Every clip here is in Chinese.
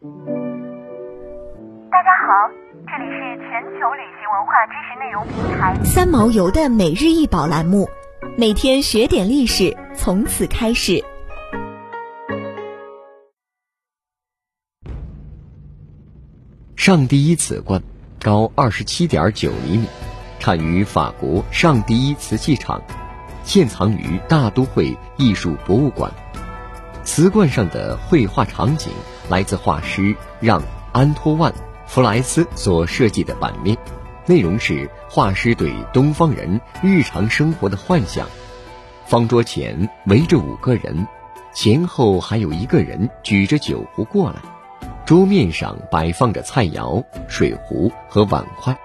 大家好，这里是全球旅行文化知识内容平台三毛游的每日一宝栏目，每天学点历史，从此开始。上第一瓷罐高二十七点九厘米，产于法国上第一瓷器厂，现藏于大都会艺术博物馆。瓷罐上的绘画场景来自画师让·安托万·弗莱斯所设计的版面，内容是画师对东方人日常生活的幻想。方桌前围着五个人，前后还有一个人举着酒壶过来。桌面上摆放着菜肴、水壶和碗筷，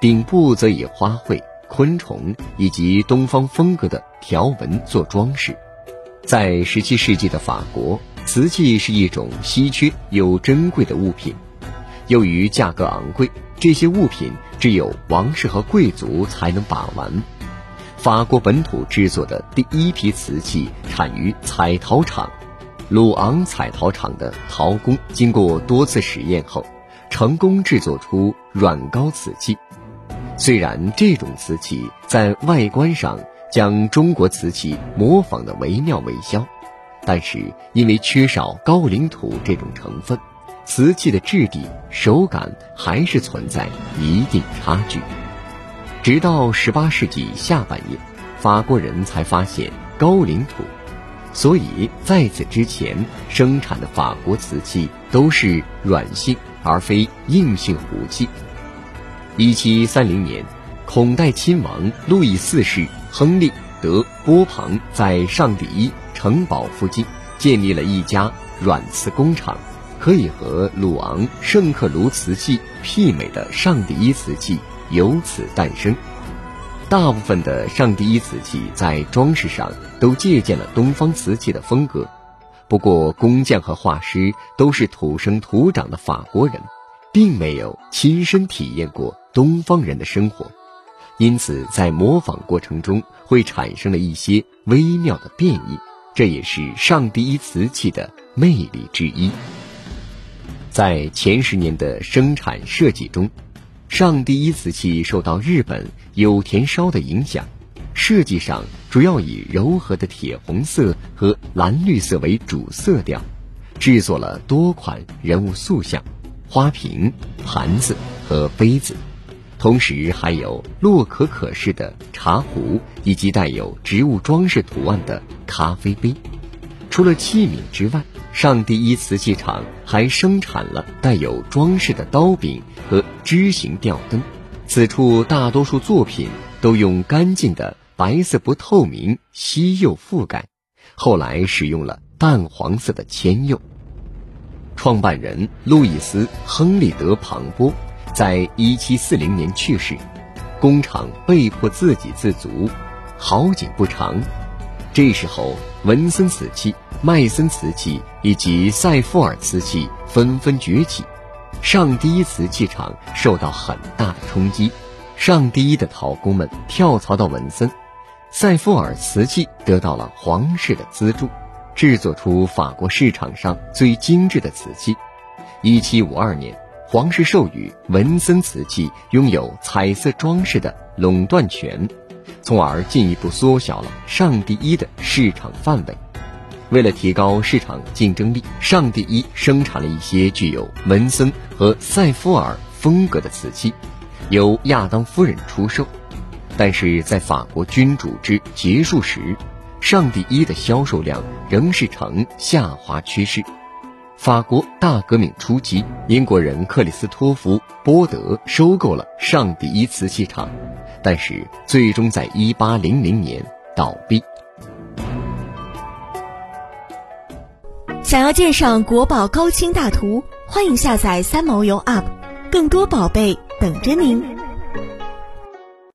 顶部则以花卉、昆虫以及东方风格的条纹做装饰。在17世纪的法国，瓷器是一种稀缺又珍贵的物品。由于价格昂贵，这些物品只有王室和贵族才能把玩。法国本土制作的第一批瓷器产于彩陶厂。鲁昂彩陶厂的陶工经过多次实验后，成功制作出软膏瓷器。虽然这种瓷器在外观上将中国瓷器模仿的惟妙惟肖，但是因为缺少高岭土这种成分，瓷器的质地、手感还是存在一定差距。直到18世纪下半叶，法国人才发现高岭土。所以，在此之前生产的法国瓷器都是软性而非硬性壶器。一七三零年，孔代亲王路易四世亨利德波旁在上第一城堡附近建立了一家软瓷工厂，可以和鲁昂圣克卢瓷器媲美的上第一瓷器由此诞生。大部分的上第一瓷器在装饰上都借鉴了东方瓷器的风格，不过工匠和画师都是土生土长的法国人，并没有亲身体验过东方人的生活，因此在模仿过程中会产生了一些微妙的变异，这也是上第一瓷器的魅力之一。在前十年的生产设计中。上第一瓷器受到日本有田烧的影响，设计上主要以柔和的铁红色和蓝绿色为主色调，制作了多款人物塑像、花瓶、盘子和杯子，同时还有洛可可式的茶壶以及带有植物装饰图案的咖啡杯。除了器皿之外，上第一瓷器厂还生产了带有装饰的刀柄和枝形吊灯，此处大多数作品都用干净的白色不透明锡釉覆盖，后来使用了淡黄色的铅釉。创办人路易斯·亨利德·庞波在一七四零年去世，工厂被迫自给自足，好景不长。这时候，文森瓷器、麦森瓷器以及塞夫尔瓷器纷纷崛起，上第一瓷器厂受到很大的冲击。上第一的陶工们跳槽到文森，塞夫尔瓷器得到了皇室的资助，制作出法国市场上最精致的瓷器。一七五二年，皇室授予文森瓷器拥有彩色装饰的垄断权。从而进一步缩小了上第一的市场范围。为了提高市场竞争力，上第一生产了一些具有文森和塞夫尔风格的瓷器，由亚当夫人出售。但是在法国君主制结束时，上第一的销售量仍是呈下滑趋势。法国大革命初期，英国人克里斯托弗·波德收购了上第一瓷器厂。但是最终在一八零零年倒闭。想要鉴赏国宝高清大图，欢迎下载三毛游 App，更多宝贝等着您。